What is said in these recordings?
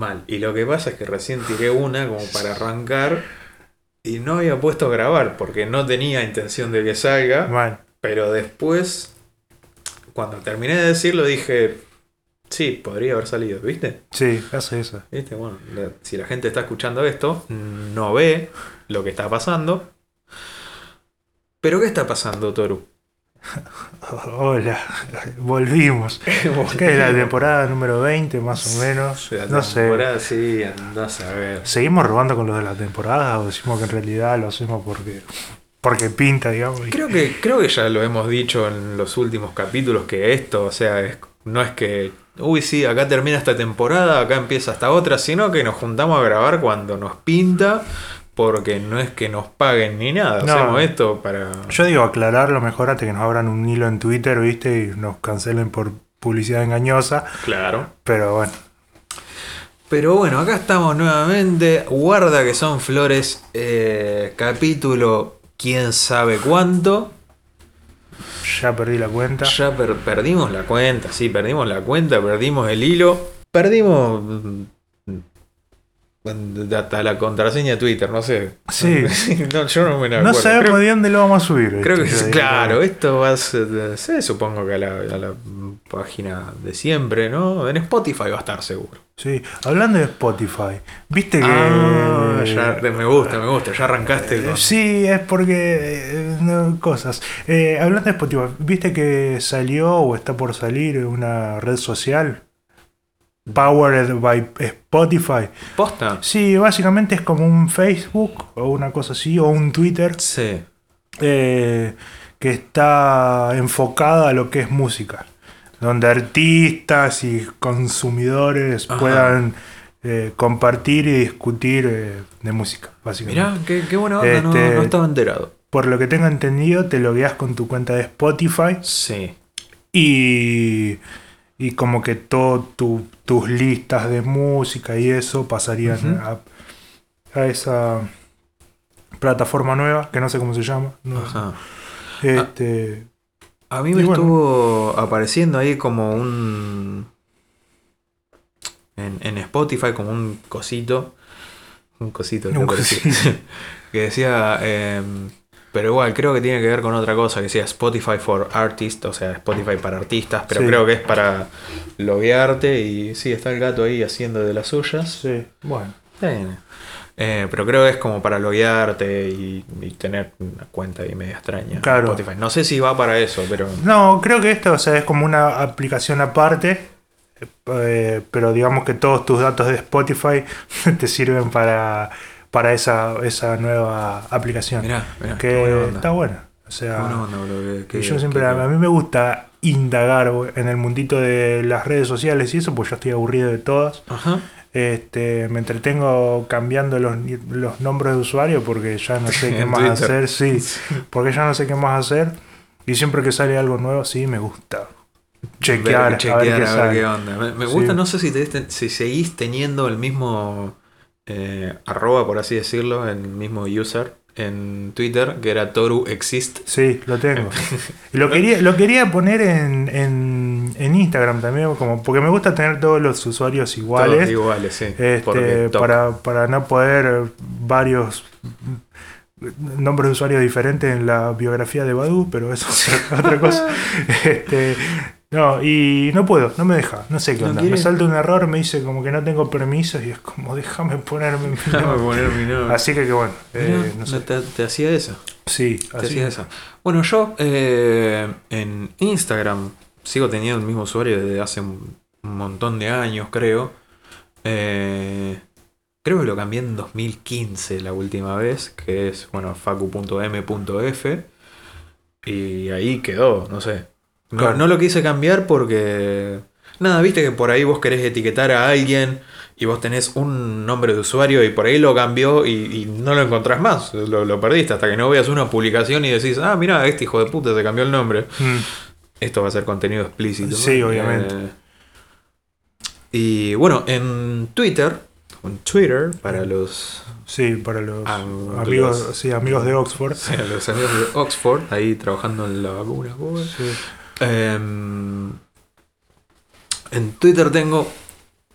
Mal. Y lo que pasa es que recién tiré una como para arrancar y no había puesto a grabar porque no tenía intención de que salga. Mal. Pero después, cuando terminé de decirlo, dije, sí, podría haber salido, ¿viste? Sí, hace eso. ¿Viste? Bueno, la- si la gente está escuchando esto, no ve lo que está pasando. Pero ¿qué está pasando, Toru? Hola, volvimos. ¿Qué es la temporada número 20 más o menos? La No sé. temporada, sí, andás a ver. ¿Seguimos robando con los de la temporada o decimos que en realidad lo hacemos porque, porque pinta, digamos? Creo que, creo que ya lo hemos dicho en los últimos capítulos que esto, o sea, es- no es que, uy, sí, acá termina esta temporada, acá empieza esta otra, sino que nos juntamos a grabar cuando nos pinta, porque no es que nos paguen ni nada, No. hacemos esto para... Yo digo aclararlo mejor antes que nos abran un hilo en Twitter, ¿viste? Y nos cancelen por publicidad engañosa. Claro. Pero bueno, Pero bueno, acá estamos nuevamente, guarda que son flores, eh, capítulo quién sabe cuánto. ya perdí la cuenta. Ya per- perdimos la cuenta, sí, perdimos la cuenta, perdimos el hilo, perdimos hasta la contraseña de Twitter, no sé. Sí. no, yo no me la No acuerdo. sabemos creo, de dónde lo vamos a subir. creo que sí, Yo digo, claro, esto va a ser, sí, supongo que a la, a la página de siempre, ¿no? En Spotify va a estar seguro. Sí, hablando de Spotify, viste que. Ah, ya, me gusta, me gusta, ya arrancaste Eh, con... Sí, es porque. eh, no, cosas. Eh, hablando de Spotify, ¿viste que salió o está por salir una red social? Powered by Spotify. ¿Posta? Sí, básicamente es como un Facebook o una cosa así, o un Twitter Sí. eh, que está enfocada a lo que es música. Donde artistas y consumidores Ajá. puedan eh, compartir y discutir eh, de música, básicamente. Mirá, qué, qué buena onda, no- Este- no, estaba enterado. Por lo que tengo entendido, te logueas con tu cuenta de Spotify Sí. y, y como que todas tus listas de música y eso pasarían a, a esa plataforma nueva, que no sé cómo se llama. no- Ajá. este, A mí Y me bueno. estuvo apareciendo ahí como un. En, en Spotify, como un cosito. Un cosito. que decía. em, pero igual, creo que tiene que ver con otra cosa. Que decía Spotify for Artists. O sea, Spotify para artistas. Pero Sí. creo que es para loguearte. Y sí, está el gato ahí haciendo de las suyas. sí, bueno. Eh, eh, pero creo que es como para loguearte y, y tener una cuenta ahí media extraña. Claro. Spotify. No sé si va para eso, pero. No, creo que esto o sea, es como una aplicación aparte, eh, pero digamos que todos tus datos de Spotify te sirven para, para esa, esa nueva aplicación. Mirá, mirá, que buena está buena. O sea, onda, que- yo siempre, que- a mí me gusta indagar en el mundito de las redes sociales y eso, pues yo estoy aburrido de todas. Ajá. Este, me entretengo cambiando los, los nombres de usuario porque ya no sé qué más Twitter. hacer, sí, porque ya no sé qué más hacer y siempre que sale algo nuevo, sí, me gusta chequear, Ver- chequear, a ver qué onda. Me, me Sí. gusta, no sé si, te- si seguís teniendo el mismo eh, arroba, por así decirlo, el mismo user en Twitter, que era Toru Exist. Sí, lo tengo. Lo quería, lo quería poner en, en, en Instagram también, como porque me gusta tener todos los usuarios iguales. Todos iguales, sí. Este, para, para no poder varios nombres de usuarios diferentes en la biografía de Badu, pero eso es otra cosa. Este, no, y no puedo, no me deja, no sé qué ¿No onda. Me salta un error, me dice como que no tengo permisos y es como déjame ponerme mi Déjame nombre. poner mi nombre. Así que, que bueno, eh, no sé. te, te hacía eso. Sí, Te así. hacía eso. Bueno, yo eh, en Instagram sigo teniendo el mismo usuario desde hace un, un montón de años, creo. Eh, creo que lo cambié en 2015 la última vez, que es, bueno, facu.m.f. Y ahí quedó, no sé. No, Claro. no lo quise cambiar porque... Nada, viste que por ahí vos querés etiquetar a alguien y vos tenés un nombre de usuario y por ahí lo cambió y, y no lo encontrás más. Lo, lo perdiste hasta que no veas una publicación y decís, ah, mira, este hijo de puta se cambió el nombre. Mm, Esto va a ser contenido explícito. Sí, obviamente. Eh, y bueno, en Twitter, en Twitter, para los, sí, para los Ah, amigos, los- sí, amigos de Oxford. los amigos de Oxford, ahí trabajando en la vacuna. Sí. Em, en Twitter tengo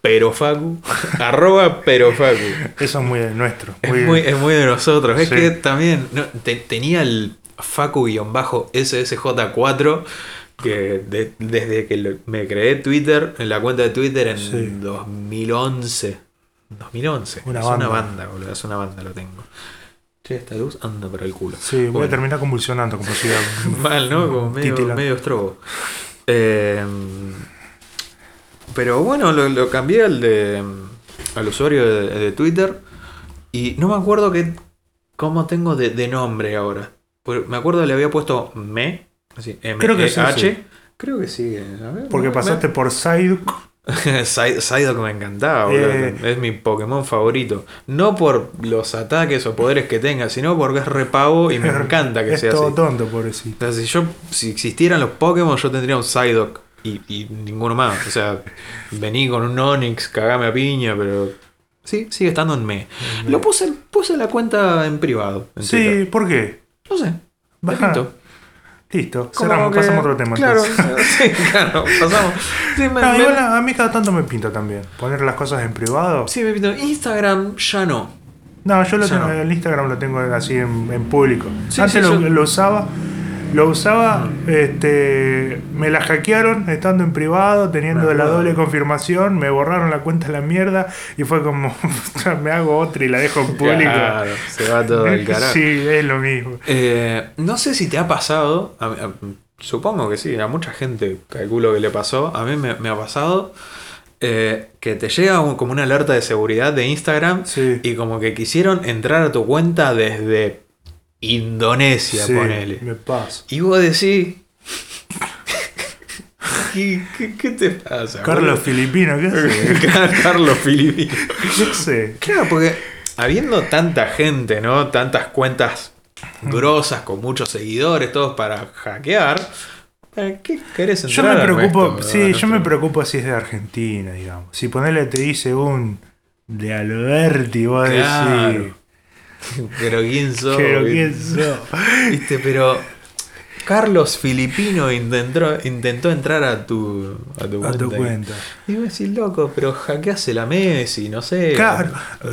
Perofacu. arroba Perofacu. Eso es muy de nuestro. Es muy- es muy de nosotros. Es que también no, te- tenía el Facu-SSJ4 que de- desde que lo- me creé Twitter, en la cuenta de Twitter en Sí. 2011. 2011. Una es banda. una banda, boludo. Es una banda, lo tengo. Che, esta luz anda para el culo. Sí, voy a terminar convulsionando como si Mal, ¿no? Como medio, medio estrobo. Eh, pero bueno, lo, lo cambié al de al usuario de, de Twitter. Y no me acuerdo que, cómo tengo de, de nombre ahora. Porque Me acuerdo que le había puesto me. Así, M Creo que sí, H. sí. Creo que sí. a ver, Porque me- pasaste por Psyduck. Psy- Psyduck me encantaba, boludo. Eh. Es mi Pokémon favorito. No por los ataques o poderes que tenga, sino porque es repavo y me encanta que es sea todo así. tonto, pobrecito. O sea, si yo, si existieran los Pokémon, yo tendría un Psyduck y, y ninguno más. O sea, vení con un Onix, cagame a piña, pero. Sí, sigue estando en me. Lo puse, puse la cuenta en privado. en Sí, Twitter. ¿por qué? No sé. Baja. Listo, cerramos, que- pasamos a otro tema. Claro, entonces. sí, claro, pasamos. Sí, me, No, me- igual a mí cada tanto me pinta también. Poner las cosas en privado. sí, me pinto. Instagram ya no. No, yo lo tengo, no. el Instagram lo tengo así en, en público. Sí, Antes sí, lo, yo- lo usaba. Lo usaba, este, me la hackearon estando en privado, teniendo la doble confirmación, me borraron la cuenta a la mierda y fue como, me hago otra y la dejo en público. Claro, se va todo al carajo. Sí, es lo mismo. Eh, no sé si te ha pasado, a- a- supongo que sí, a mucha gente calculo que le pasó, a mí me, me ha pasado eh, que te llega un- como una alerta de seguridad de Instagram Sí. y como que quisieron entrar a tu cuenta desde Indonesia, Sí, ponele. me pasa. Y vos decís... ¿Qué, qué, qué te pasa? Carlos Filipino, ¿qué hace? boludo? Carlos Filipino. No sé. Claro, porque habiendo tanta gente, ¿no? Tantas cuentas grosas con muchos seguidores, todos para hackear. ¿Para qué querés Yo entrar me a preocupo, sí, yo me preocupo si es de Argentina, digamos. Si ponerle te dice un de Alberti, vos Claro. decís. Pero quién sos, Pero ¿viste? quién sos. ¿Viste? Pero Carlos Filipino intentó, intentó entrar a tu, a tu A tu cuenta. cuenta. Y vos decís, loco, pero hackease la Messi, no sé. Claro,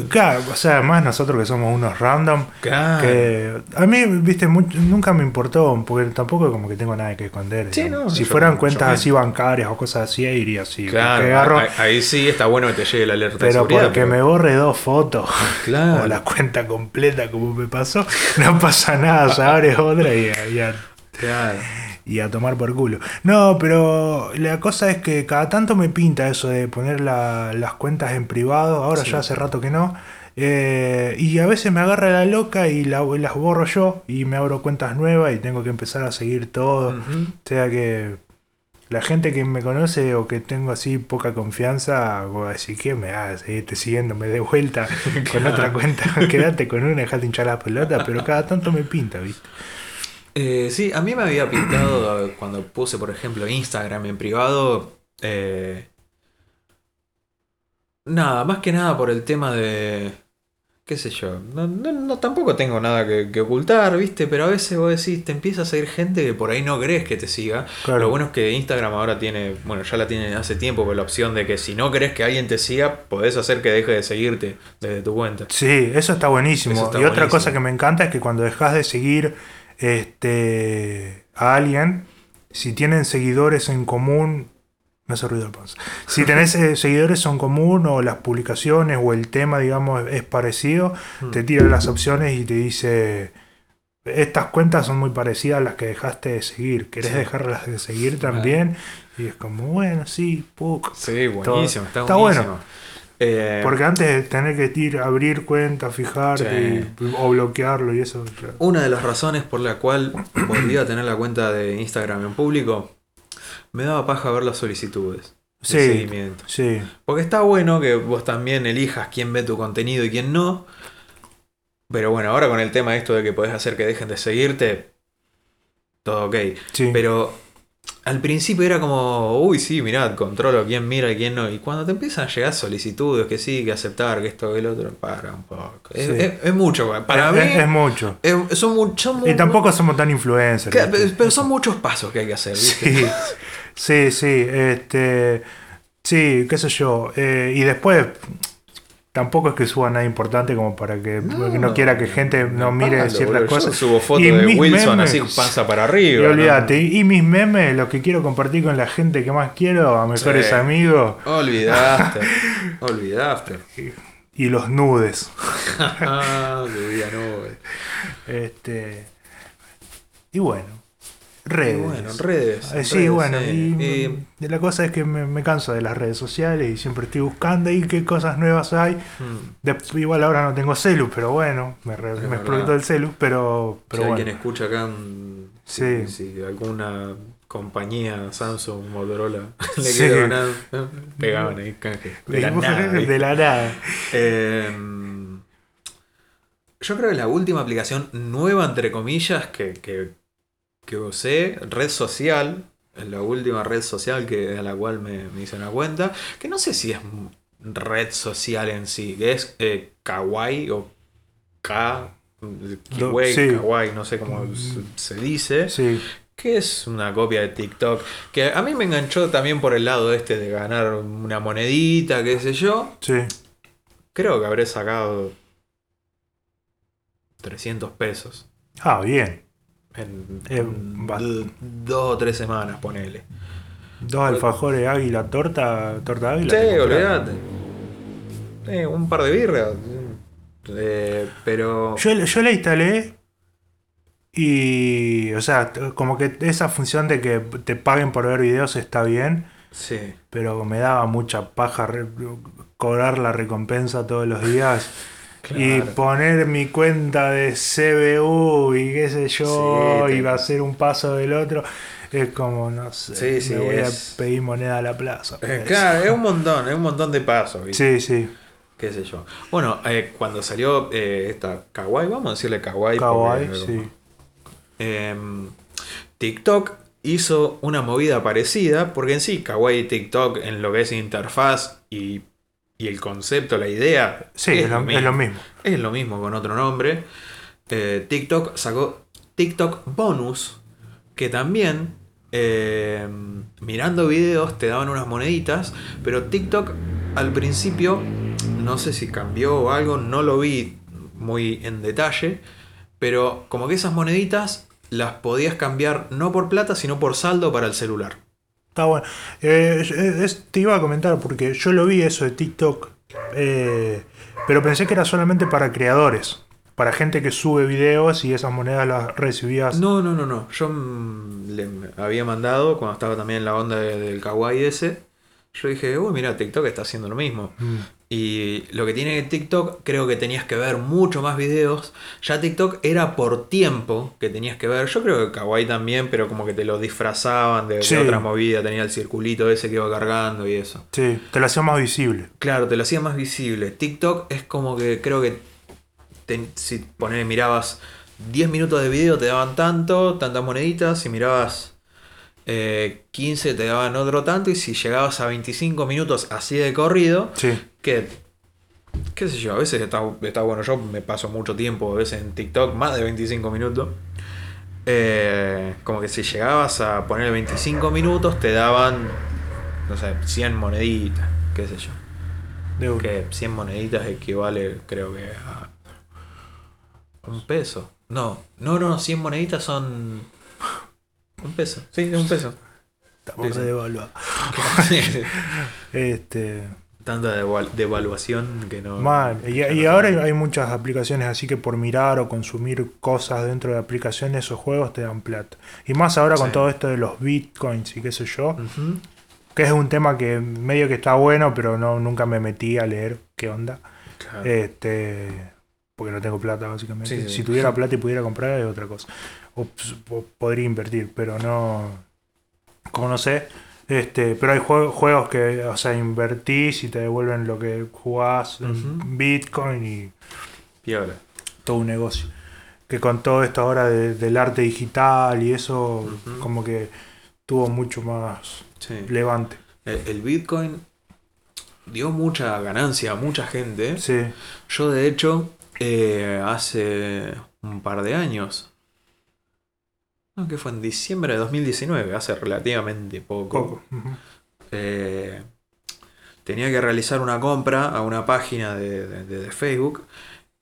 claro, o sea, más nosotros que somos unos random, Claro. que a mí, viste, mucho- nunca me importó, porque tampoco como que tengo nada que esconder. Sí, no, si yo- fueran cuentas así bancarias o cosas así, ahí iría así. Claro, agarro- ahí, ahí sí está bueno que te llegue la alerta de pero seguridad. porque me borre dos fotos Claro. o la cuenta completa como me pasó, no pasa nada, se abre otra y, y a, Claro. y a tomar por culo. No, pero la cosa es que cada tanto me pinta eso de poner la- las cuentas en privado, ahora Sí. ya hace rato que no. eh, y a veces me agarra la loca y la- las borro yo y me abro cuentas nuevas y tengo que empezar a seguir todo. O sea que la gente que me conoce o que tengo así poca confianza, voy a decir, ¿qué me hace? Seguirte siguiéndome de vuelta con otra cuenta. Quédate con una, dejate hinchar la pelota, pero cada tanto me pinta, ¿viste? Eh, sí, a mí me había pintado cuando puse, por ejemplo, Instagram en privado. eh, nada, más que nada por el tema de. qué sé yo. No, no- no- tampoco tengo nada que, que ocultar, ¿viste? Pero a veces vos decís, te empieza a seguir gente que por ahí no crees que te siga. Claro. Lo bueno es que Instagram ahora tiene, bueno, ya la tiene hace tiempo, pero la opción de que si no crees que alguien te siga, podés hacer que deje de seguirte desde tu cuenta. Sí, eso está buenísimo. Eso está y otra cosa que me encanta es que cuando dejas de seguir este, a alguien, si tienen seguidores en común, me hace ruido el panza. Si tenés eh, seguidores en común o las publicaciones o el tema, digamos, es parecido, Hmm. te tira las opciones y te dice, estas cuentas son muy parecidas a las que dejaste de seguir. ¿Querés Sí. dejarlas de seguir también? Y es como, bueno, sí, puc. Sí, buenísimo, está, está buenísimo. bueno. Eh, Porque antes de tener que ir a abrir cuenta, fijarte Sí. y- o bloquearlo y eso. ya. Una de las razones por la cual volví a tener la cuenta de Instagram en público, me daba paja ver las solicitudes de Sí. seguimiento. Sí, Porque está bueno que vos también elijas quién ve tu contenido y quién no. Pero bueno, ahora con el tema esto de que podés hacer que dejen de seguirte, todo ok. sí. Pero al principio era como, uy, sí, mirad, controlo quién mira y quién no. Y cuando te empiezan a llegar solicitudes, que sí, que aceptar, que esto, que el otro, para un poco. Es, Sí. es- es mucho, para es, mí. es- mucho. son muchos. Y tampoco somos tan influencers. Pero son muchos pasos que hay que hacer, ¿viste? Sí, sí, sí. Este, Sí, qué sé yo. Eh, y después, tampoco es que suba nada importante como para que no, quiera que gente no mire palo, ciertas boludo. Yo cosas. subo fotos Y de mis Wilson memes- así panza para Y arriba. ¿no? olvídate, y mis memes, los que quiero compartir con la gente que más quiero, a mejores Sí. amigos, Olvidaste. Olvidaste. y los nudes. Ah, nube. Este, y bueno, redes. Y bueno, redes. Eh, sí, redes, bueno, sí. y, la cosa es que me, me canso de las redes sociales y siempre estoy buscando ahí qué cosas nuevas hay. mm, De- igual ahora no tengo celu, pero bueno, me, re- me explotó el celu, pero, pero si bueno. alguien escucha acá, mm, Sí. si, si alguna compañía, Samsung, Motorola, le Sí. donar, eh, pegaban ahí canje. De la nada, de nada. Eh, yo creo que la última aplicación nueva, entre comillas, que, que, que usé, red social, la última red social que, a la cual me, me hice una cuenta, que no sé si es red social en sí, que es eh, Kawaii o K, sí. Kawaii, no sé cómo se- se dice, Sí, que es una copia de TikTok, que a mí me enganchó también por el lado este de ganar una monedita, qué sé yo, sí. Creo que habré sacado 300 pesos Ah, bien. En, Eh, en dos o tres semanas, ponele. Dos alfajores águila, torta, torta águila. Sí, olvídate. Eh, un par de birras. Eh, pero. Yo, yo la instalé y, o sea, como que esa función de que te paguen por ver videos está bien, Sí. pero me daba mucha paja cobrar la recompensa todos los días. Y poner mi cuenta de CBU y qué sé yo, Sí, y va a ser un paso del otro. Es como, no sé, Sí, sí, me voy es- a pedir moneda a la plaza. Eh, claro, es un montón, es un montón de pasos. ¿viste? Sí, sí. Qué sé yo. Bueno, eh, cuando salió eh, esta Kawaii, vamos a decirle Kawaii. Kawaii, porque- sí. Em, TikTok hizo una movida parecida, porque en sí, Kawaii y TikTok, en lo que es interfaz y, y el concepto, la idea, Sí, es, lo, es lo mismo. Es lo mismo con otro nombre. Eh, TikTok sacó TikTok Bonus, que también eh, mirando videos te daban unas moneditas, pero TikTok al principio, no sé si cambió o algo, no lo vi muy en detalle, pero como que esas moneditas las podías cambiar no por plata, sino por saldo para el celular. Está bueno. Eh, es- te iba a comentar porque yo lo vi eso de TikTok, eh, pero pensé que era solamente para creadores, para gente que sube videos y esas monedas las recibías. No, no, no, no. Yo mm, le había mandado, cuando estaba también en la onda de- del kawaii ese, yo dije, uy, mira, TikTok está haciendo lo mismo. Mm, Y lo que tiene TikTok, creo que tenías que ver mucho más videos. Ya TikTok era por tiempo que tenías que ver. Yo creo que Kawaii también, pero como que te lo disfrazaban de, de Sí. otra movida. Tenía el circulito ese que iba cargando y eso. sí, te lo hacía más visible. Claro, te lo hacía más visible. TikTok es como que creo que te- si ponele, mirabas 10 minutos de video te daban tanto, tantas moneditas. Si mirabas eh, 15 te daban otro tanto. Y si llegabas a 25 minutos así de corrido, Sí, que, qué sé yo, a veces está, está bueno, yo me paso mucho tiempo a veces en TikTok, más de 25 minutos. Eh, como que si llegabas a poner 25 minutos te daban, no sé, 100 moneditas, qué sé yo. de. Que 100 moneditas equivale creo que a un peso. No, no, no, 100 moneditas son un peso. Sí, es un peso. Estamos sí, sí. devaluados. Este, Tanta deval- devaluación que no... mal. Y, que y no- ahora hay, hay muchas aplicaciones así que por mirar o consumir cosas dentro de aplicaciones o juegos te dan plata. Y más ahora con todo esto de los bitcoins y qué sé yo. Que es un tema que medio que está bueno, pero no nunca me metí a leer qué onda. Claro. Este, porque no tengo plata, básicamente. Sí, sí. Si tuviera plata y pudiera comprar, es otra cosa. O, o podría invertir, pero no. Como no sé. Este, pero hay jue- juegos que, o sea, invertís y te devuelven lo que jugás en. Bitcoin y Piola. todo un negocio. Que con todo esto ahora de- del arte digital y eso, como que tuvo mucho más Sí. levante. El, el Bitcoin dio mucha ganancia a mucha gente. Sí, Yo, de hecho, eh, hace un par de años, no, que fue en diciembre de 2019, hace relativamente poco, eh, tenía que realizar una compra a una página de, de- de- Facebook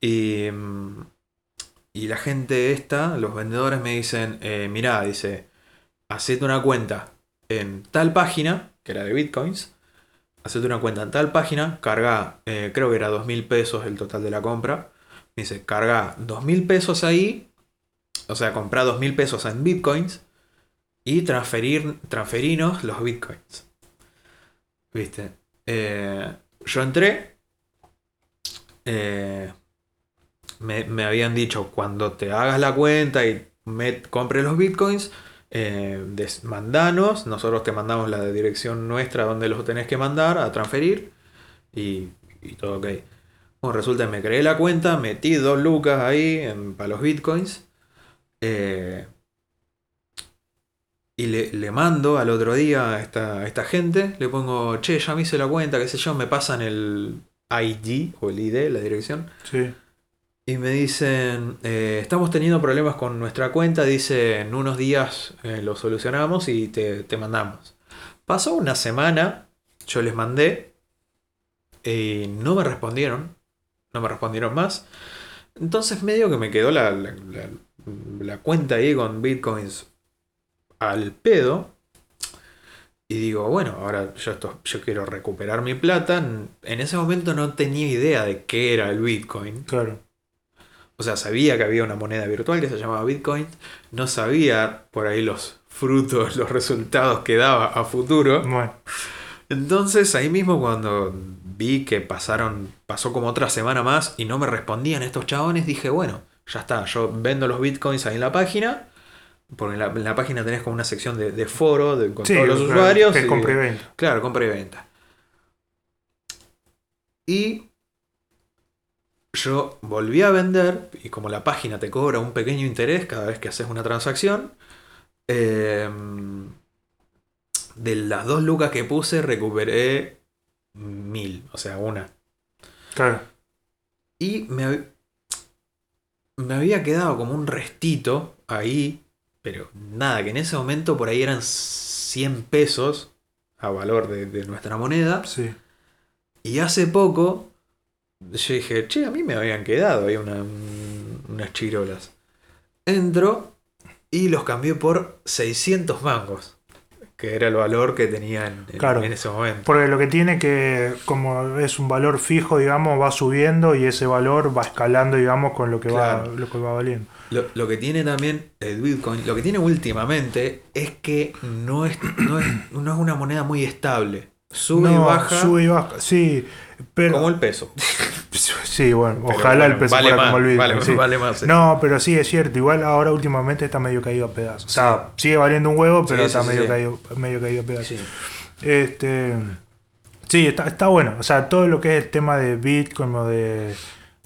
y, mm, y la gente esta, los vendedores me dicen, eh, mirá, dice, hacete una cuenta en tal página, que era de bitcoins, hacete una cuenta en tal página, carga, eh, creo que era dos mil pesos el total de la compra, me dice, carga dos mil pesos ahí, o sea, comprar dos mil pesos en bitcoins y transferir, los bitcoins. ¿Viste? Eh, yo entré. eh, me, me habían dicho, cuando te hagas la cuenta y me compres los bitcoins, eh, mandanos, nosotros te mandamos la dirección nuestra donde los tenés que mandar a transferir y, y todo ok. Bueno, resulta que me creé la cuenta, metí dos lucas ahí en- para los bitcoins. Eh, y le, le mando al otro día a esta, a esta gente, le pongo, che, ya me hice la cuenta, qué sé yo, me pasan el ID o el ID, la dirección. Sí. Y me dicen, eh, estamos teniendo problemas con nuestra cuenta, dice, en unos días eh, lo solucionamos y te, te mandamos. Pasó una semana, yo les mandé y no me respondieron, no me respondieron más. Entonces medio que me quedó la, la- la- la cuenta ahí con bitcoins al pedo. Y digo, bueno, ahora yo, esto, yo quiero recuperar mi plata. En ese momento no tenía idea de qué era el bitcoin. Claro. O sea, sabía que había una moneda virtual que se llamaba Bitcoin. No sabía por ahí los frutos, los resultados que daba a futuro. Bueno, Entonces ahí mismo cuando vi que pasaron, pasó como otra semana más y no me respondían estos chabones, dije, bueno, ya está, yo vendo los bitcoins ahí en la página. Porque en la, en la página tenés como una sección de, de foro de, con sí, todos los claro, usuarios. que y- compra y venta. Claro, compra y venta. Y yo volví a vender, y como la página te cobra un pequeño interés cada vez que haces una transacción, eh, de las dos lucas que puse recuperé mil, o sea, una. Claro. Y me, me había quedado como un restito ahí, pero nada, que en ese momento por ahí eran 100 pesos a valor de, de nuestra moneda. Sí. Y hace poco yo dije, che, a mí me habían quedado ahí una- un- unas chirolas. Entro y los cambié por 600 mangos, que era el valor que tenían en, Claro. en ese momento. Porque lo que tiene que, como es un valor fijo, digamos, va subiendo y ese valor va escalando, digamos, con lo que, va, lo que va valiendo. Lo, lo que tiene también el Bitcoin, lo que tiene últimamente es que no es, no es, no es una moneda muy estable. Sube y baja Sube y baja, sí. Pero, como el peso. sí, bueno, Pero ojalá bueno, el peso vale fuera más, como el Bitcoin. vale- sí. vale más, sí. No, pero sí, es cierto. Igual ahora últimamente está medio caído a pedazos. O sea, sigue valiendo un huevo, pero está medio. Caído, medio caído a pedazos. Sí. Este, sí, está, está bueno. O sea, todo lo que es el tema de Bitcoin o de,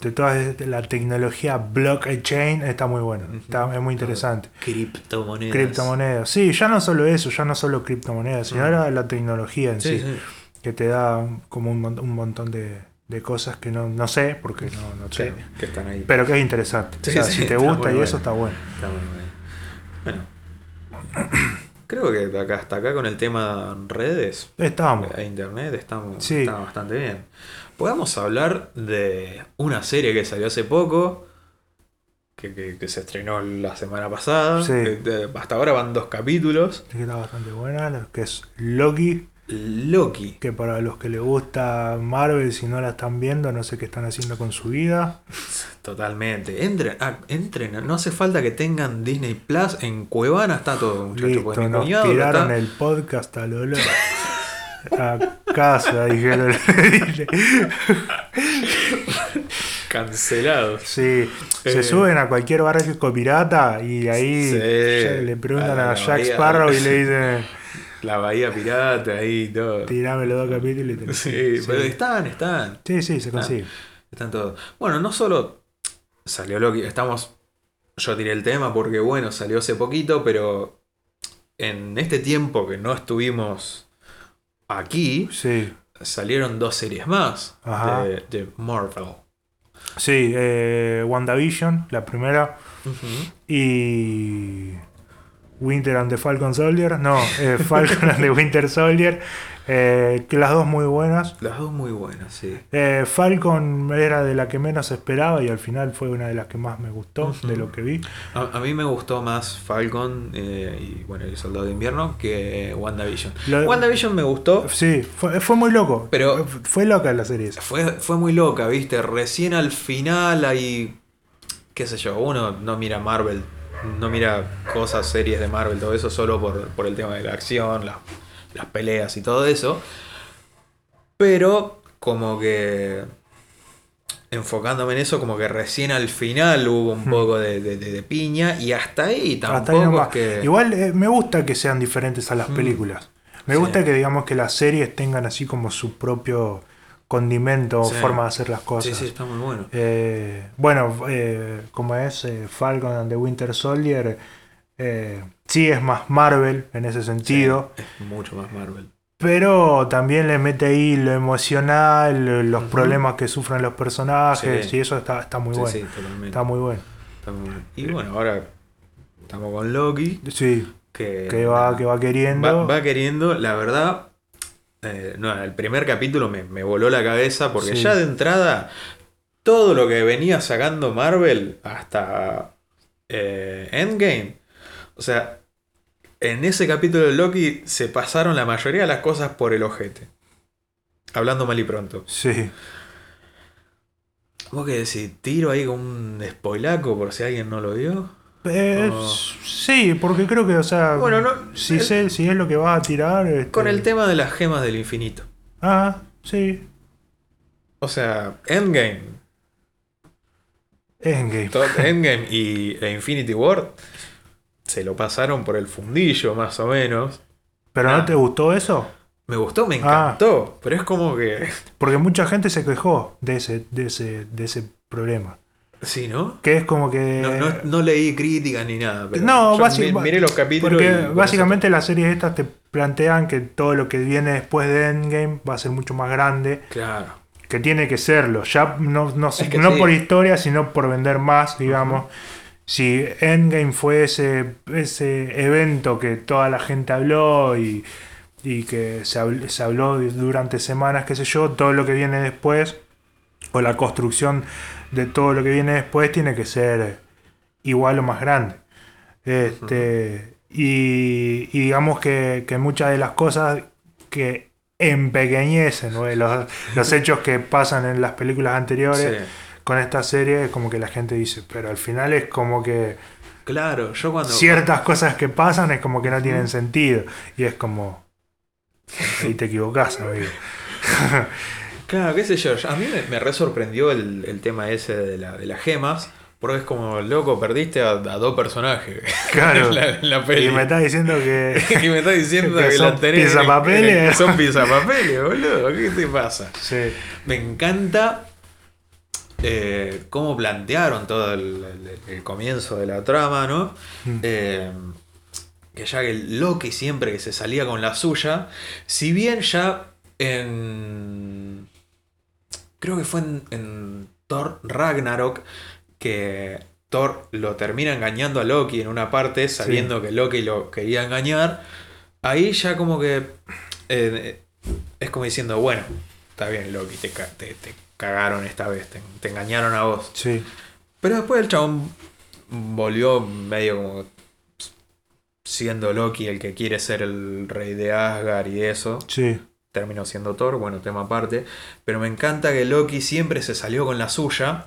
de toda la tecnología blockchain está muy bueno. Está, es muy interesante. Criptomonedas. Criptomonedas. Sí, ya no solo eso, ya no solo criptomonedas, sino ahora la tecnología en sí, Sí, sí. que te da como un, mon- un montón de, de cosas que no, no sé, porque no, no Sí, sé. que están ahí. Pero que es interesante. O sea, si te gusta y eso bueno. está bueno. Está muy bien. Bueno. Creo que acá, hasta acá con el tema redes Estábamos. e internet estamos, Sí. está bastante bien. Podemos hablar de una serie que salió hace poco, que, que- que se estrenó la semana pasada. Sí. que, hasta ahora van dos capítulos. Que está bastante buena, que es Loki, Loki. que para los que les gusta Marvel, si no la están viendo, no sé qué están haciendo con su vida. Totalmente. Entren, ah, entren, no hace falta que tengan Disney Plus. En Cuevana está todo, muchachos. Listo, nos lo tiraron está- el podcast a lo loco. A casa, dijeron. Cancelados. Sí, se Eh. suben a cualquier barco pirata y ahí Sí. le preguntan A Jack bahía. Sparrow y le dicen, La Bahía Pirata ahí todo. tirame los dos capítulos y te Sí, pero están, están. sí, sí, se consigue. Están todos. Bueno, no solo salió Loki, estamos. Yo tiré el tema porque, bueno, salió hace poquito, pero en este tiempo que no estuvimos aquí, Sí, salieron dos series más de Marvel. sí, eh, WandaVision, la primera, y Winter and the Falcon Soldier, no, eh, Falcon and the Winter Soldier, Eh, que las dos muy buenas. Las dos muy buenas, sí. Eh, Falcon era de la que menos esperaba y al final fue una de las que más me gustó de lo que vi. A, a mí me gustó más Falcon eh, y bueno, el Soldado de Invierno que WandaVision. Lo- WandaVision me gustó, Sí, fue, fue muy loco. Pero- fue loca la serie esa. fue, fue muy loca, ¿viste? Recién al final hay, qué sé yo, uno no mira Marvel, no mira cosas, series de Marvel, todo eso solo por, por el tema de la acción, la- las peleas y todo eso. Pero como que enfocándome en eso, como que recién al final hubo un Hmm. poco de, de- de- de piña y hasta ahí Hasta tampoco ahí que... Igual eh, me gusta que sean diferentes a las Mm. películas. Me Sí. gusta que digamos que las series tengan así como su propio condimento o Sí. forma de hacer las cosas. Sí, sí, está muy bueno. Eh, bueno, eh, como es Falcon and the Winter Soldier, eh, sí es más Marvel en ese sentido, Sí, es mucho más Marvel. pero también le mete ahí lo emocional, los problemas que sufren los personajes Sí. y eso está, está muy sí, bueno. totalmente. Está muy bueno. Está muy bueno. Y bueno, ahora estamos con Loki, Sí, que, que va, que va queriendo. va, va queriendo, la verdad. eh, no, el primer capítulo me, me voló la cabeza porque ya de entrada todo lo que venía sacando Marvel hasta eh, Endgame, o sea, en ese capítulo de Loki se pasaron la mayoría de las cosas por el ojete. Hablando mal y pronto. Sí. ¿Vos qué decís? ¿Tiro ahí con un spoilaco por si alguien no lo vio? Eh, Oh. Sí, porque creo que, o sea, Bueno, no, si, el- sé- si es lo que vas a tirar. este- Con el tema de las gemas del infinito. Ah, sí. O sea, Endgame. Endgame. Endgame y e Infinity War se lo pasaron por el fundillo, más o menos. ¿Pero no te gustó eso? Me gustó, me Ah. encantó. Pero es como que. Porque mucha gente se quejó de ese, de ese, de ese problema. Sí, ¿no? Que es como que. No, no, no leí críticas ni nada. Pero No, mi- miré los capítulos. Porque básicamente las series estas te plantean que todo lo que viene después de Endgame va a ser mucho más grande. Claro. Que tiene que serlo. Ya no, no, Es que no sí. por historia, sino por vender más, digamos. Si Endgame fue ese, ese evento que toda la gente habló y, y que se habló, se habló durante semanas, qué sé yo, todo lo que viene después, o la construcción de todo lo que viene después, tiene que ser igual o más grande. Este, y, y digamos que, que muchas de las cosas que empequeñecen ¿no? los, los hechos que pasan en las películas anteriores Sí. Con esta serie, es como que la gente dice, pero al final es como que Claro, yo cuando. ciertas cosas que pasan es como que no tienen sentido. Y es como. Ahí te equivocás, amigo. Claro, qué sé yo. A mí me, me re sorprendió el, el tema ese de, la, de las gemas. Porque es como, loco, perdiste a, a dos personajes. Claro. en la, en la peli. Y me estás diciendo que. y me estás diciendo Que que, son la tenés. pisapapeles. que Son pisapapeles, boludo. ¿Qué te pasa? Sí. Me encanta eh, cómo plantearon todo el, el- el comienzo de la trama, ¿no? Mm. Eh, que ya que Loki siempre que se salía con la suya, si bien ya en... Creo que fue en, en Thor Ragnarok que Thor lo termina engañando a Loki en una parte, sabiendo que Loki lo quería engañar. Ahí ya como que... eh, es como diciendo, bueno, está bien Loki, te, te- te cagaron esta vez, te, te engañaron a vos. Sí. Pero después el chabón volvió medio como siendo Loki el que quiere ser el rey de Asgard y eso. Sí. Terminó siendo Thor, bueno, tema aparte. Pero me encanta que Loki siempre se salió con la suya.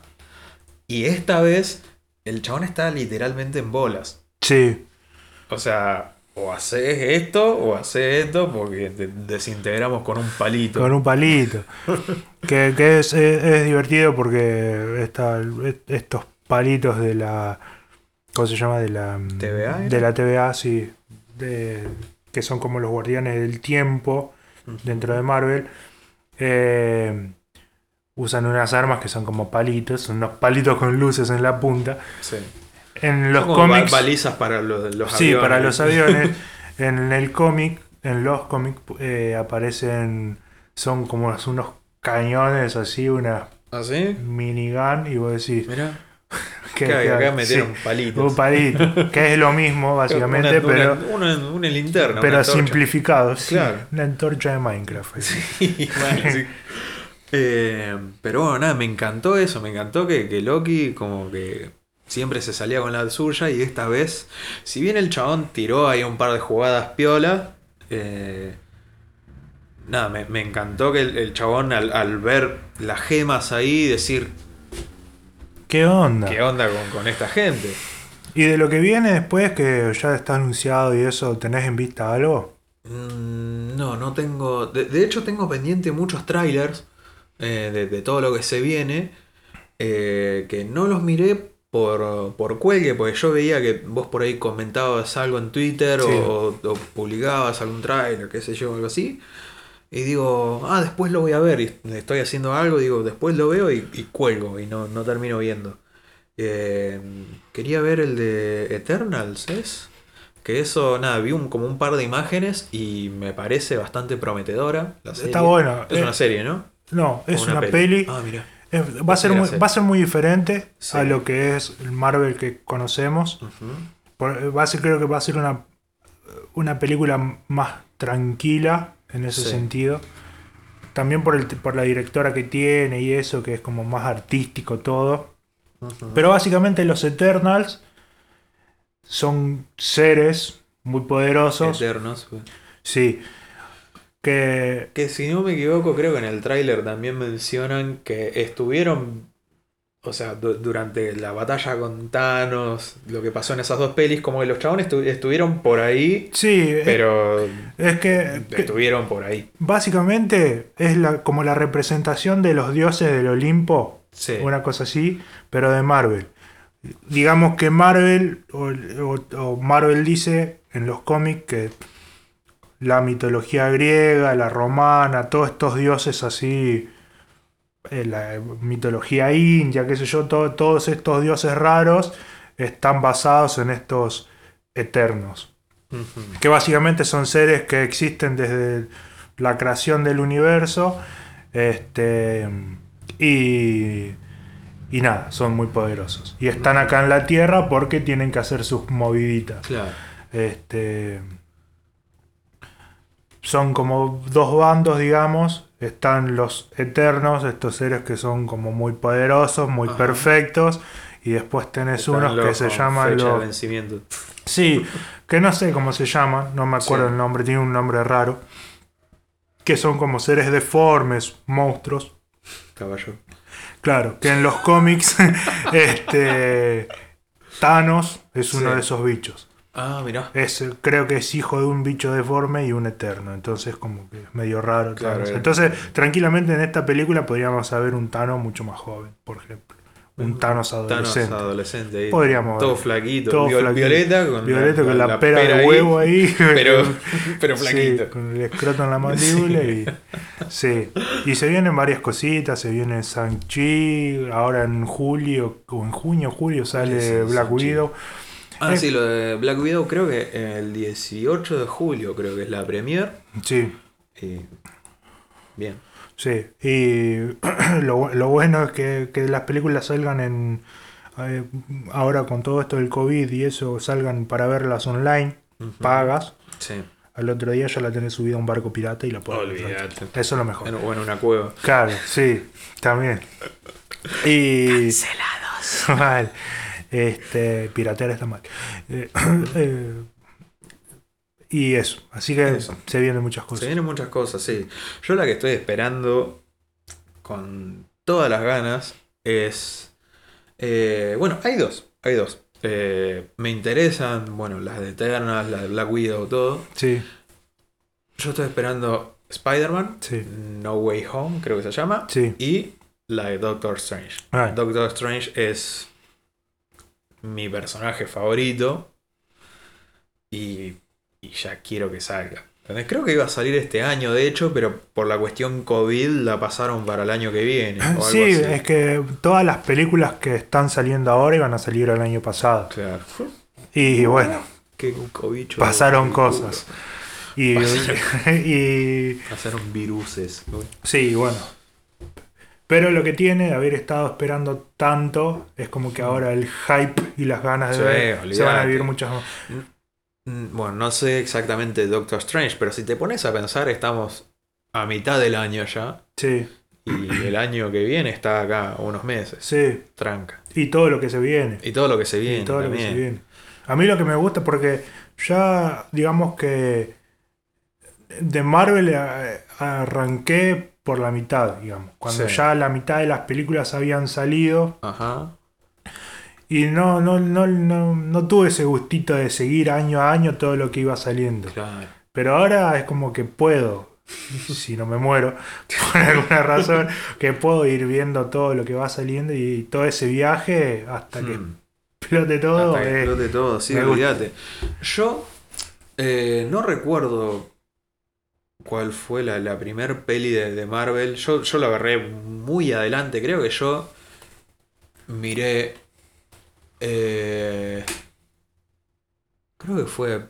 Y esta vez el chabón está literalmente en bolas. Sí. O sea, o haces esto o haces esto porque te desintegramos con un palito. Con un palito. que que es, es- es divertido porque esta- estos palitos de la. ¿Cómo se llama? De la. TVA, De la TVA, sí. de- que son como los guardianes del tiempo dentro de Marvel. eh, usan unas armas que son como palitos, son unos palitos con luces en la punta. Sí. En los cómics. balizas para los, los Sí, aviones. para los aviones. en el cómic, en los cómics eh, aparecen, son como unos cañones así, una ¿Ah, sí? minigun, y vos decís, Mira. Que, Claro, acá metieron sí, palitos. un palito, que es lo mismo básicamente, Una- pero, una, una- una linterna. pero simplificado. sí, Claro. una antorcha de Minecraft. Sí, sí. Eh, pero bueno, nada, me encantó eso, me encantó que, que Loki como que siempre se salía con la suya y esta vez, si bien el chabón tiró ahí un par de jugadas piola, eh, nada, me, me encantó que el, el chabón al, al ver las gemas ahí decir, ¿Qué onda? ¿qué onda con, con esta gente? Y de lo que viene después, que ya está anunciado y eso, ¿tenés en vista algo? Mm, No, no tengo. De, de hecho, tengo pendiente muchos trailers eh, de, de todo lo que se viene. eh, que no los miré por, por cuelgue, porque yo veía que vos por ahí comentabas algo en Twitter Sí. o, o publicabas algún trailer, qué sé yo, algo así. Y digo, ah, después lo voy a ver. Y estoy haciendo algo, digo, después lo veo y, y cuelgo y no, no termino viendo. Eh, quería ver el de Eternals, ¿es? Que eso, nada, vi un, como un par de imágenes y me parece bastante prometedora. La serie. Está bueno. Es Eh, una serie, ¿no? No, es una, peli. Ah, mira. Va, a ser muy, va a ser muy diferente Sí. a lo que es el Marvel que conocemos. Por- Va a ser, creo que va a ser una, una película más tranquila en ese Sí. sentido. También por, el, por la directora que tiene y eso, que es como más artístico todo. Pero básicamente los Eternals son seres muy poderosos. Eternos. Sí. Que Que si no me equivoco, creo que en el tráiler también mencionan que estuvieron, o sea, du- durante la batalla con Thanos, lo que pasó en esas dos pelis, como que los chabones estu- estuvieron por ahí, sí, pero es que, que estuvieron por ahí. básicamente es la, como la representación de los dioses del Olimpo, Sí. una cosa así, pero de Marvel. Digamos que Marvel, o, o- o Marvel dice en los cómics que la mitología griega, la romana, todos estos dioses así, eh, la mitología india, qué sé yo, to- todos estos dioses raros están basados en estos eternos. Que básicamente son seres que existen desde la creación del universo este y y nada son muy poderosos. Y están acá en la tierra porque tienen que hacer sus moviditas. Claro. este son como dos bandos digamos están los eternos estos seres que son como muy poderosos muy Ajá. perfectos y después tenés Están unos que los se llaman fecha de los vencimiento. Sí, que no sé cómo se llaman, no me acuerdo Sí. el nombre, tiene un nombre raro. Que son como seres deformes, monstruos. Caballo. Claro, que en los cómics, este. Thanos es uno Sí. de esos bichos. Ah, mirá. Es, creo que es hijo de un bicho deforme y un eterno. Entonces, como que es medio raro. Claro, eh. Entonces, tranquilamente en esta película podríamos ver un Thanos mucho más joven, por ejemplo. Un Thanos adolescente. Thanos adolescente ahí. Podríamos Todo ver. flaquito. Todo Viol- flaquito. Violeta con Violeta con la, pera, de ahí, huevo ahí. Pero, pero Sí, flaquito. con el escroto en la mandíbula y. Sí. Y se vienen varias cositas, se viene Shang-Chi, ahora en julio, o en junio, julio sale Sí, Black. Widow. Ah, Eh. sí, lo de Black Widow creo que el 18 de julio creo que es la premiere. Sí, Y... Bien. sí. Y lo, lo bueno es que, que las películas salgan en. eh, ahora con todo esto del COVID y eso, salgan para verlas online, pagas. Sí. Al otro día ya la tenés subida a un barco pirata y la puedes ver. Olvídate. Eso es lo mejor. Bueno, bueno, una cueva. Claro, sí, también. Y. Cancelados. Mal. Este, piratear está mal. Eh, eh, y eso. Así que Eso. se vienen muchas Se cosas. vienen muchas cosas, sí. Yo la que estoy esperando con todas las ganas es... eh, bueno, hay dos. Hay dos. Me interesan, bueno, las de Eternals, las de Black Widow, todo. Sí, Yo estoy esperando Spider-Man, sí, No Way Home, creo que se llama. sí. Y la de Doctor Strange. Ah, Doctor Strange es mi personaje favorito. Y, y ya quiero que salga. Creo que iba a salir este año, de hecho, pero por la cuestión COVID la pasaron para el año que viene. o algo Sí, así. es que todas las películas que están saliendo ahora iban a salir el año pasado. Claro. Y bueno, Qué cobicho. pasaron cosas. Y, Pasaron. y Pasaron viruses. sí, bueno. Pero lo que tiene de haber estado esperando tanto es como que ahora el hype y las ganas de ver se van a vivir muchas más. Mm, Bueno, no sé exactamente Doctor Strange, pero si te pones a pensar, estamos a mitad del año ya. Sí, Y el año que viene está acá unos meses. sí. Tranca. Y todo lo que se viene. Y todo lo que se viene y todo lo que se viene. A mí lo que me gusta, porque ya digamos que de Marvel eh, arranqué por la mitad, digamos. Cuando Sí. ya la mitad de las películas habían salido. Ajá. Y no, no, no, no, no tuve ese gustito de seguir año a año todo lo que iba saliendo. Claro. Pero ahora es como que puedo, si no me muero, por alguna razón, que puedo ir viendo todo lo que va saliendo y todo ese viaje hasta que Mm. explote todo. Hasta que eh, explote todo, sí, olvídate. Yo eh, no recuerdo cuál fue la, la primer peli de, de Marvel. Yo, yo lo agarré muy adelante. Creo que yo miré. eh, creo que fue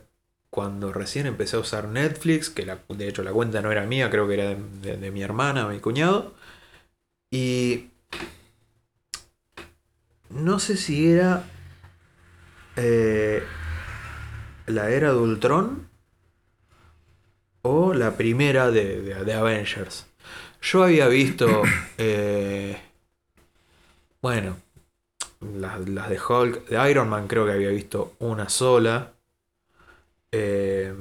cuando recién empecé a usar Netflix, que la- de hecho la cuenta no era mía, creo que era de, de- de mi hermana, mi cuñado. Y no sé si era eh, la era de Ultron o la primera de, de- de Avengers. Yo había visto, eh, bueno, las, las de Hulk, de Iron Man creo que había visto una sola. Eh,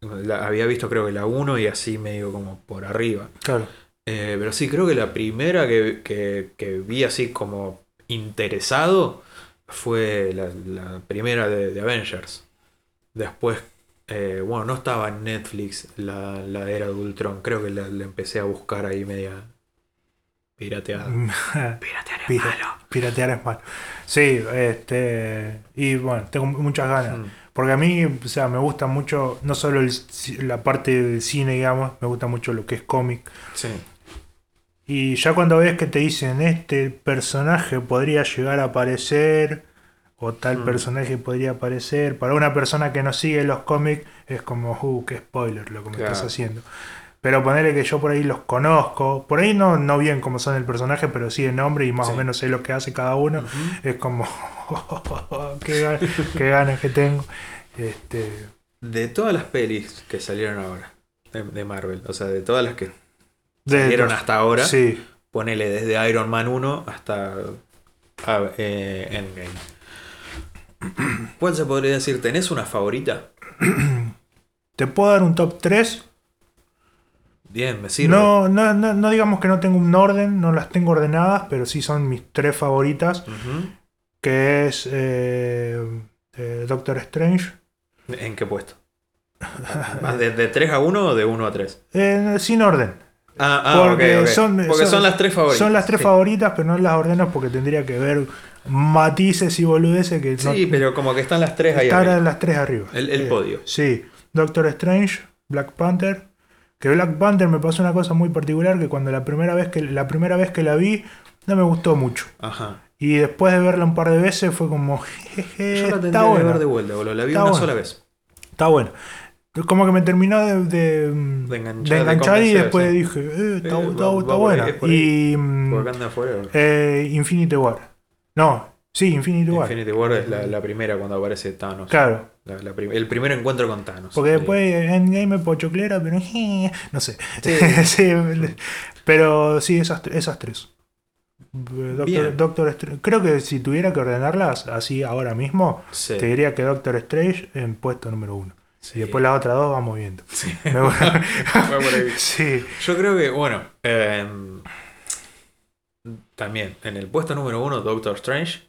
la- había visto creo que la 1 y así medio como por arriba. Claro. Eh, pero sí, creo que la primera que, que- que vi así como interesado fue la, la primera de, de Avengers. Después, eh, bueno, no estaba en Netflix la, la era de Ultron. Creo que la, la empecé a buscar ahí media pirateada. Piratear es Pira- malo. Piratear es malo. Sí, este. Y bueno, tengo muchas ganas. Mm. Porque a mí, o sea, me gusta mucho, no solo el la parte del cine, digamos, me gusta mucho lo que es cómic. Sí. Y ya cuando ves que te dicen este personaje podría llegar a aparecer, o tal Mm. personaje podría aparecer, para una persona que no sigue los cómics es como, uh, qué spoiler lo que me Claro. estás haciendo. Pero ponerle que yo por ahí los conozco, por ahí no, no bien como son el personaje, pero sí el nombre y más Sí. o menos sé lo que hace cada uno, es como, qué, gan- qué ganas que tengo. Este, De todas las pelis que salieron ahora de, de Marvel, o sea, de todas las que de- salieron hasta ahora, Sí, ponele desde Iron Man 1 hasta ah, eh, Endgame. ¿Cuál se podría decir? ¿Tenés una favorita? te puedo dar un top 3. Bien, me sirve. No, no, no, no digamos que no tengo un orden, no las tengo ordenadas, pero sí son mis tres favoritas, Ujú. que es eh, eh, Doctor Strange. ¿En qué puesto? ¿Vas ¿De, de 3 a 1 o de 1 a 3? Eh, sin orden. Ah, ah, Porque son- Porque son- son las tres favoritas. Son las tres sí. favoritas, pero no las ordeno porque tendría que ver matices y boludeces que no Sí, pero como que están las tres ahí. están arriba. las tres arriba. El, el Eh, podio. Sí, Doctor Strange, Black Panther. Que Black Panther me pasó una cosa muy particular que cuando la primera vez que la primera vez que la vi no me gustó mucho. Ajá. Y después de verla un par de veces fue como, jeje, Yo la tendría que buena. ver de vuelta, boludo. La vi Está una buena. sola vez. Está bueno. Como que me terminó de, de, De enganchar, de enganchar y después sí. dije, eh, está, Eh, está- va- está va por buena. ahí, es por ahí. Y mm, Forever. eh, Infinity War. No, sí, Infinity War. Infinity War es la, la primera cuando aparece Thanos. Claro, La- la prim- el primer encuentro con Thanos. porque después Endgame me pochoclera, pero no sé. Sí. Sí, pero sí, esas, esas tres. Doctor. Doctor Creo que si tuviera que ordenarlas así ahora mismo, Sí. te diría que Doctor Strange en puesto número uno. Sí. Y después las otras dos vamos viendo. Sí. Me Va por ahí. sí, Yo creo que, bueno, eh, también en el puesto número uno, Doctor Strange.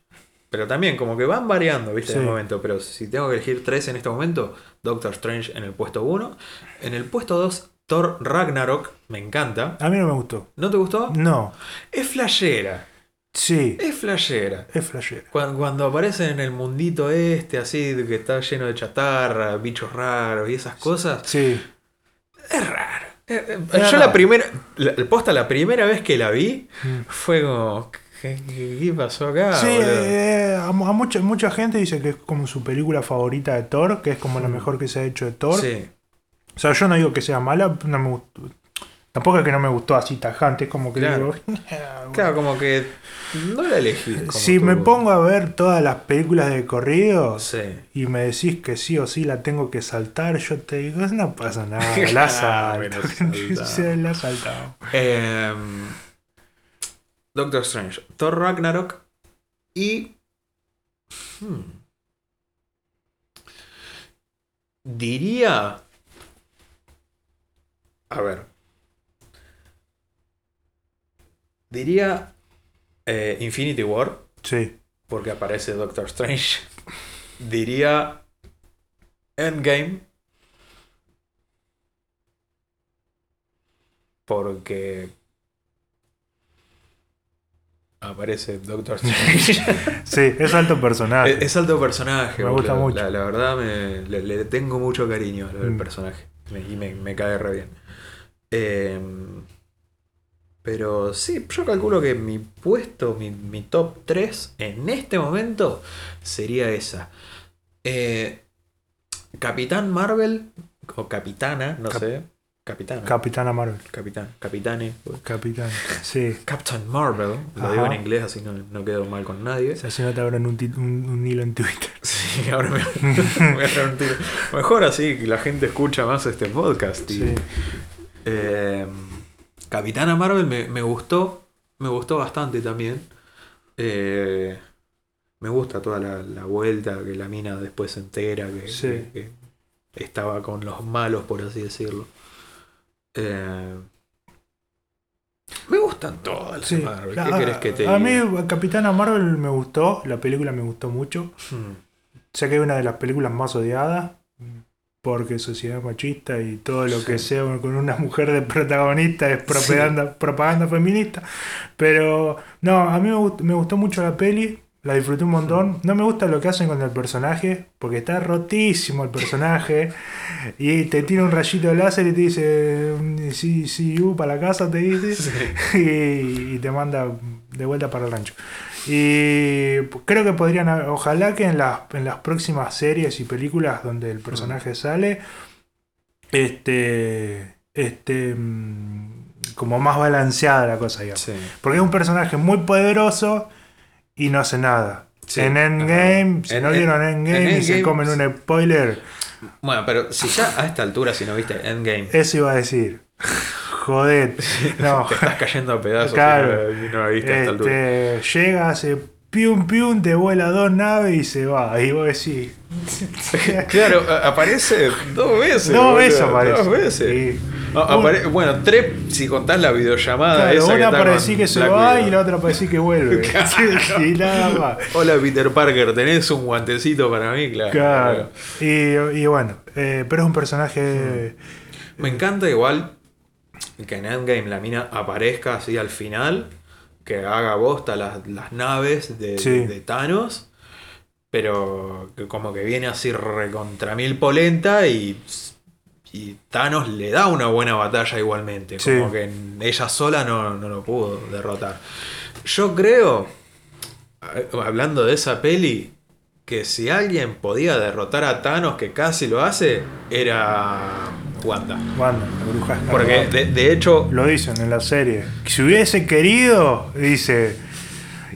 Pero también, como que van variando, ¿viste? En el momento. Pero si tengo que elegir tres en este momento, Doctor Strange en el puesto uno. En el puesto dos, Thor Ragnarok. Me encanta. a mí no me gustó. ¿No te gustó? No, Es flashera. sí, Es flashera. es flashera. Cuando, cuando aparecen en el mundito este, así, que está lleno de chatarra, bichos raros y esas cosas, Sí, es raro. Eh, eh, Es Yo la primera, la, posta, la primera vez que la vi, Mm. fue como, ¿qué, qué- qué pasó acá? sí eh, a, mu- a mucha, mucha gente dice que es como su película favorita de Thor, que es como la Mm. mejor que se ha hecho de Thor. Sí, O sea, yo no digo que sea mala, no me. Tampoco es que no me gustó así tajante, es como que Claro. digo, Claro, como que no la elegí. si tú. me pongo a ver todas las películas de corrido Sí. y me decís que sí o sí la tengo que saltar, yo te digo, no pasa nada, la salto. Se la saltado. Em, Doctor Strange, Thor Ragnarok y. hmm, diría. A ver. Diría eh, Infinity War, Sí, porque aparece Doctor Strange. Diría Endgame. Porque aparece Doctor Strange. sí, es alto personaje. es, es alto personaje. Me gusta mucho. La, la verdad me, le, le tengo mucho cariño al Mm. personaje. Me- y me, me cae re bien. Eh, pero sí, yo calculo que mi puesto, mi, mi top 3 en este momento sería esa. Eh, Capitán Marvel, o Capitana, no Cap- sé. Capitana. Capitana Marvel. Capitán. Capitane. Capitán. Sí. Captain Marvel. Lo Ajá. digo en inglés, así no, no quedo mal con nadie. O sea, si no te abran un, un- un hilo en Twitter. Sí, ahora me, me voy a un tiro. Mejor así que la gente escucha más este podcast. y- Sí. Eh, Capitana Marvel me, me gustó. Me gustó bastante también. Eh, me gusta toda la, la vuelta que la mina después se entera que, Sí. que- que estaba con los malos, por así decirlo. Eh, me gustan todas las Sí. Marvel. ¿Qué querés que te A mí Capitana Marvel me gustó, la película me gustó mucho. Hmm. Sé que es una de las películas más odiadas porque sociedad machista y todo lo que sea con una mujer de protagonista es propaganda, propaganda feminista. Pero no, a mí me gustó, me gustó mucho la peli, la disfruté un montón. No me gusta lo que hacen con el personaje porque está rotísimo el personaje y te tira un rayito de láser y te dice, sí, sí, you, para la casa, te dice Sí. y, y te manda de vuelta para el rancho. Y creo que podrían, haber- ojalá que en las, en las próximas series y películas donde el personaje sale, este, este, mm, como más balanceada la cosa, digamos. Sí. Porque es un personaje muy poderoso y no hace nada. Sí, en Endgame, ajá. si En- no en- vieron Endgame en y se comen un spoiler, Bueno, pero si ya a esta altura, si no viste Endgame, eso iba a decir. Joder. No. te estás cayendo a pedazos Claro. si no, no la viste a esta altura. Este, llega, hace pium pium, te vuela dos naves y se va. Y vos decís. Claro, aparece dos veces. Dos veces aparece. Dos veces. Apare- bueno, tres si contás la videollamada Claro, esa una para decir que se Black va y la otra para decir que vuelve. y nada más. Hola Peter Parker, ¿tenés un guantecito para mí? Claro. Claro. Y, y bueno, eh, pero es un personaje. Me encanta igual que en Endgame la mina aparezca así al final, que haga bosta las, las naves de, Sí. de Thanos, pero que como que viene así recontra mil polenta y, y Thanos le da una buena batalla igualmente, Sí. como que ella sola no, no lo pudo derrotar. Yo creo, hablando de esa peli, que si alguien podía derrotar a Thanos, que casi lo hace, era Wanda. Wanda, la bruja escarlata. Porque de, de hecho, Lo dicen en la serie. Si hubiese querido, dice.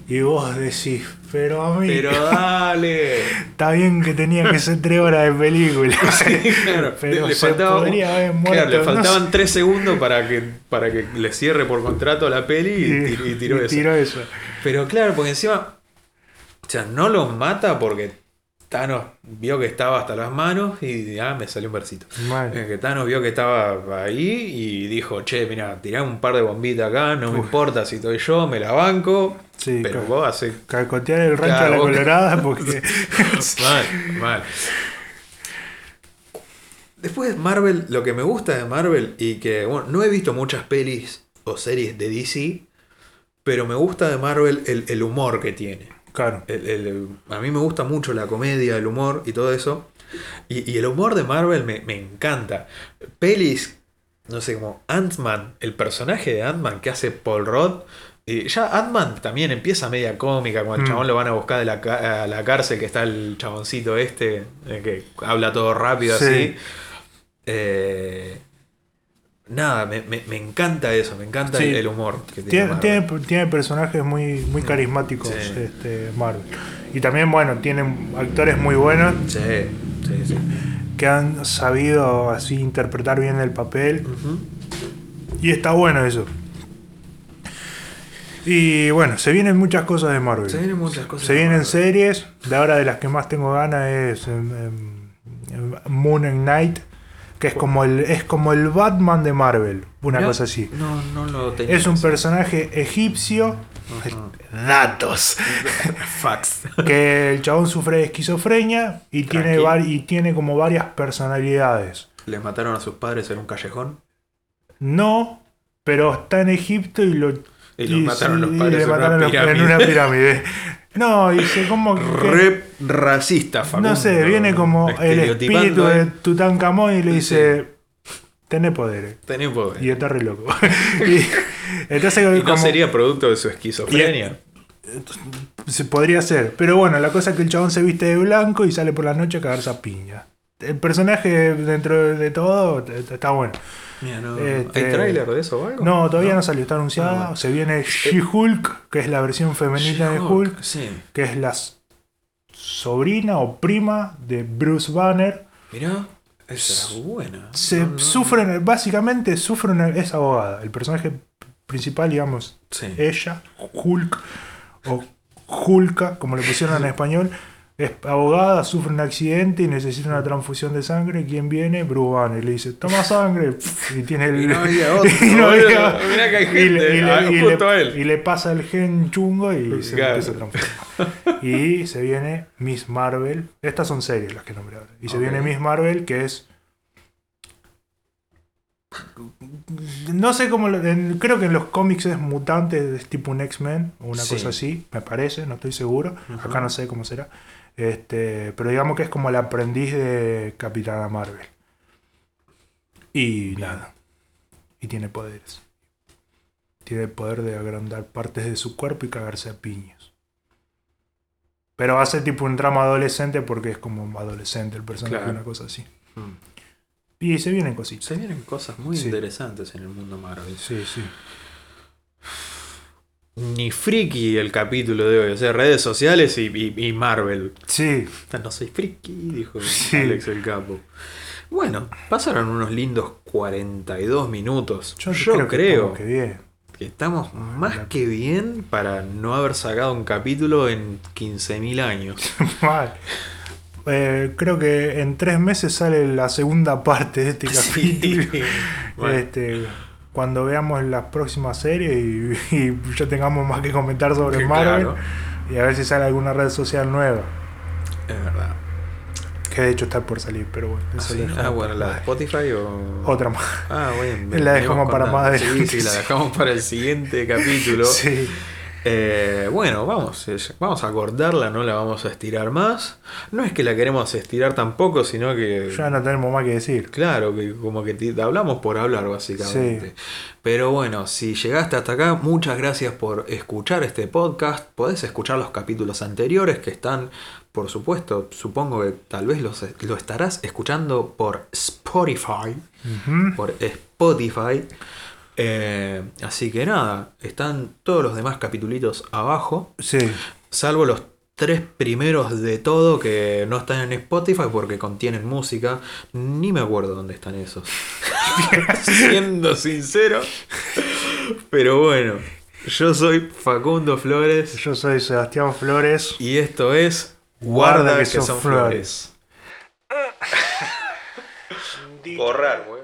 Y vos decís, pero a mí. pero dale. Está bien que tenía que ser tres horas de película. Claro, pero le, se faltaba- podría haber muerto. claro, le no faltaban sé. tres segundos para que, para que le cierre por contrato la peli y, y tiró y eso. tiró eso. Pero claro, porque encima. O sea, no lo mata porque Thanos vio que estaba hasta las manos y ah, me salió un versito. Mal. Eh, Que Thanos vio que estaba ahí y dijo, che, mira, tirá un par de bombitas acá, no me importa si estoy yo, me la banco. Sí, pero vos haces Cacotear el rancho a la colorada porque. mal, mal. Después Marvel, lo que me gusta de Marvel y que, bueno, no he visto muchas pelis o series de DC, pero me gusta de Marvel el, el humor que tiene. Claro. El- el- a mí me gusta mucho la comedia, el humor y todo eso. Y, y el humor de Marvel me, me encanta. Pelis, no sé, como Ant-Man, el personaje de Ant-Man que hace Paul Rudd. Y ya Ant-Man también empieza media cómica, cuando el Mm. chabón lo van a buscar de la, a la cárcel, que está el chaboncito este, eh, que habla todo rápido Sí. así. Eh, nada, me, me- me encanta eso, me encanta Sí. el, el humor que tiene. Tiene, tiene, tiene personajes muy, muy carismáticos Sí. este, Marvel. Y también, bueno, tienen actores muy buenos Sí, sí, sí. que han sabido así interpretar bien el papel. Y está bueno eso. Y bueno, se vienen muchas cosas de Marvel. Se vienen muchas cosas. Se vienen Marvel. series. De ahora de las que más tengo ganas es em, Moon Knight, que es como el es como el Batman de Marvel, una cosa así. No, no lo tenía. Es un personaje egipcio. Datos. Fax. Que el chabón sufre de esquizofrenia y tiene, y tiene como varias personalidades. ¿Les mataron a sus padres en un callejón? No, pero está en Egipto y lo Y los mataron los y padres le una mataron los- en una pirámide. No, y se como que- Re racista, Facundo. no sé, viene como el espíritu de. Tutankamón y le dice, tenés poderes. Tenés poder. Y está re loco. y, entonces ¿Y no como- sería producto de su esquizofrenia? se podría ser. Pero bueno, la cosa es que el chabón se viste de blanco y sale por la noche a cagarse a piña. El personaje dentro de todo está bueno. Mira, no. Este- ¿Hay tráiler de eso o algo? No, todavía no, salió, está anunciada. Bueno. Se viene She-Hulk, que es la versión femenina de Hulk, Sí. que es la sobrina o prima de Bruce Banner. Mirá, esa era buena. Se No, no, sufren, básicamente sufre una, es abogada. El personaje principal, digamos, Sí. ella, Hulk, o Hulka, como le pusieron en español, es abogada, sufre un accidente y necesita una transfusión de sangre. ¿Quién viene? Bruce Banner. Le dice, toma sangre. Y tiene el. Y no había otro, y no boludo. había- Mirá que hay y le- gente, y le- y justo le- él. y le pasa el gen chungo y se empieza a transformar. Y se viene Miss Marvel. Estas son series las que nombré ahora. Y se viene Miss Marvel, que es. No sé cómo. lo- creo que en los cómics es mutante, es tipo un X-Men o una Sí. cosa así, me parece, no estoy seguro. Acá no sé cómo será. Este, pero digamos que es como el aprendiz de Capitana Marvel. Y nada. Y tiene poderes. Tiene el poder de agrandar partes de su cuerpo y cagarse a piñas. Pero ser tipo un drama adolescente porque es como adolescente el personaje, Claro. una cosa así. Mm. Y se vienen cositas. Se vienen cosas muy Sí. interesantes en el mundo Marvel. Sí, sí. Ni friki el capítulo de hoy, o sea, redes sociales y, y- y Marvel. Sí, No soy friki, dijo Sí. Alex el Capo. Bueno, pasaron unos lindos 42 minutos. yo, Yo, creo, creo, que, estamos que bien. que estamos más la- que bien para no haber sacado un capítulo en 15.000 años. Mal. Eh, creo que en tres meses sale la segunda parte de este capítulo. Sí. Bueno, Este, cuando veamos las próximas series y, y ya tengamos más que comentar sobre Marvel claro, y a ver si sale alguna red social nueva. es verdad. Que de hecho está por salir, pero bueno. Ah, sí. Ah, bueno, la de. Spotify o. Otra más. Ah, bueno. La dejamos para más nada. Sí, adelante, sí, la dejamos para el siguiente capítulo. Sí. Eh, bueno, vamos, vamos a cortarla, no la vamos a estirar más. No es que la queremos estirar tampoco, sino que. Ya no tenemos más que decir. Claro, que como que te- hablamos por hablar básicamente. Pero bueno, si llegaste hasta acá, muchas gracias por escuchar este podcast. Podés escuchar los capítulos anteriores que están, por supuesto, supongo que tal vez los, lo estarás escuchando por Spotify. Por Spotify. Eh, así que nada, están todos los demás capitulitos abajo. Sí. Salvo los tres primeros de todo que no están en Spotify porque contienen música. Ni me acuerdo dónde están esos. Siendo sincero. Pero bueno, yo soy Facundo Flores Yo soy Sebastián Flores. y esto es Guarda, que, son, flores. Borrar, güey.